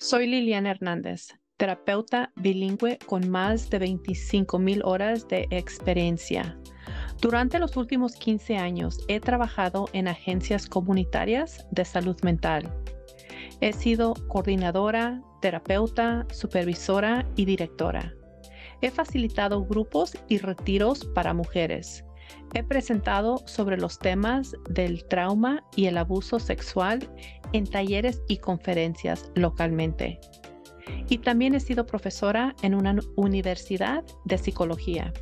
Soy Liliana Hernández, terapeuta bilingüe con más de 25 mil horas de experiencia. Durante los últimos 15 años he trabajado en agencias comunitarias de salud mental. He sido coordinadora, terapeuta, supervisora y directora. He facilitado grupos y retiros para mujeres. He presentado sobre los temas del trauma y el abuso sexual en talleres y conferencias localmente. Y también he sido profesora en una universidad de psicología.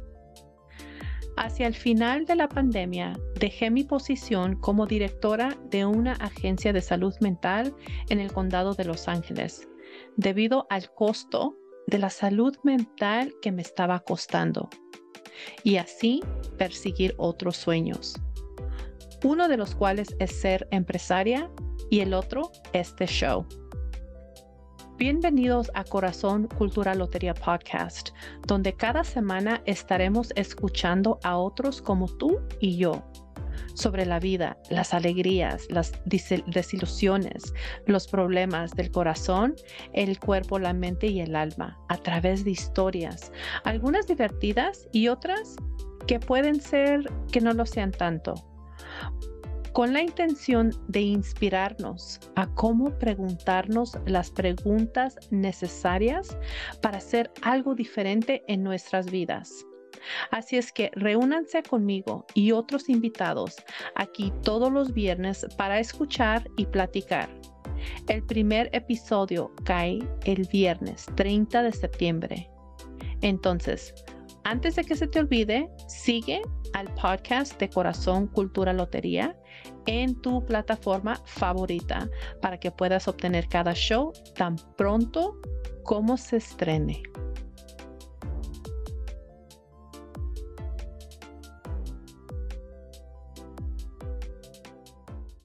Hacia el final de la pandemia, dejé mi posición como directora de una agencia de salud mental en el condado de Los Ángeles, debido al costo de la salud mental que me estaba costando, y así perseguir otros sueños, uno de los cuales es ser empresaria y el otro este show. Bienvenidos a Corazón Cultura Lotería Podcast, donde cada semana estaremos escuchando a otros como tú y yo sobre la vida, las alegrías, las desilusiones, los problemas del corazón, el cuerpo, la mente y el alma, a través de historias, algunas divertidas y otras que pueden ser que no lo sean tanto con la intención de inspirarnos a cómo preguntarnos las preguntas necesarias para hacer algo diferente en nuestras vidas. Así es que reúnanse conmigo y otros invitados aquí todos los viernes para escuchar y platicar. El primer episodio cae el viernes 30 de septiembre. Entonces, antes de que se te olvide, sigue al podcast de Corazón Cultura Lotería en tu plataforma favorita para que puedas obtener cada show tan pronto como se estrene.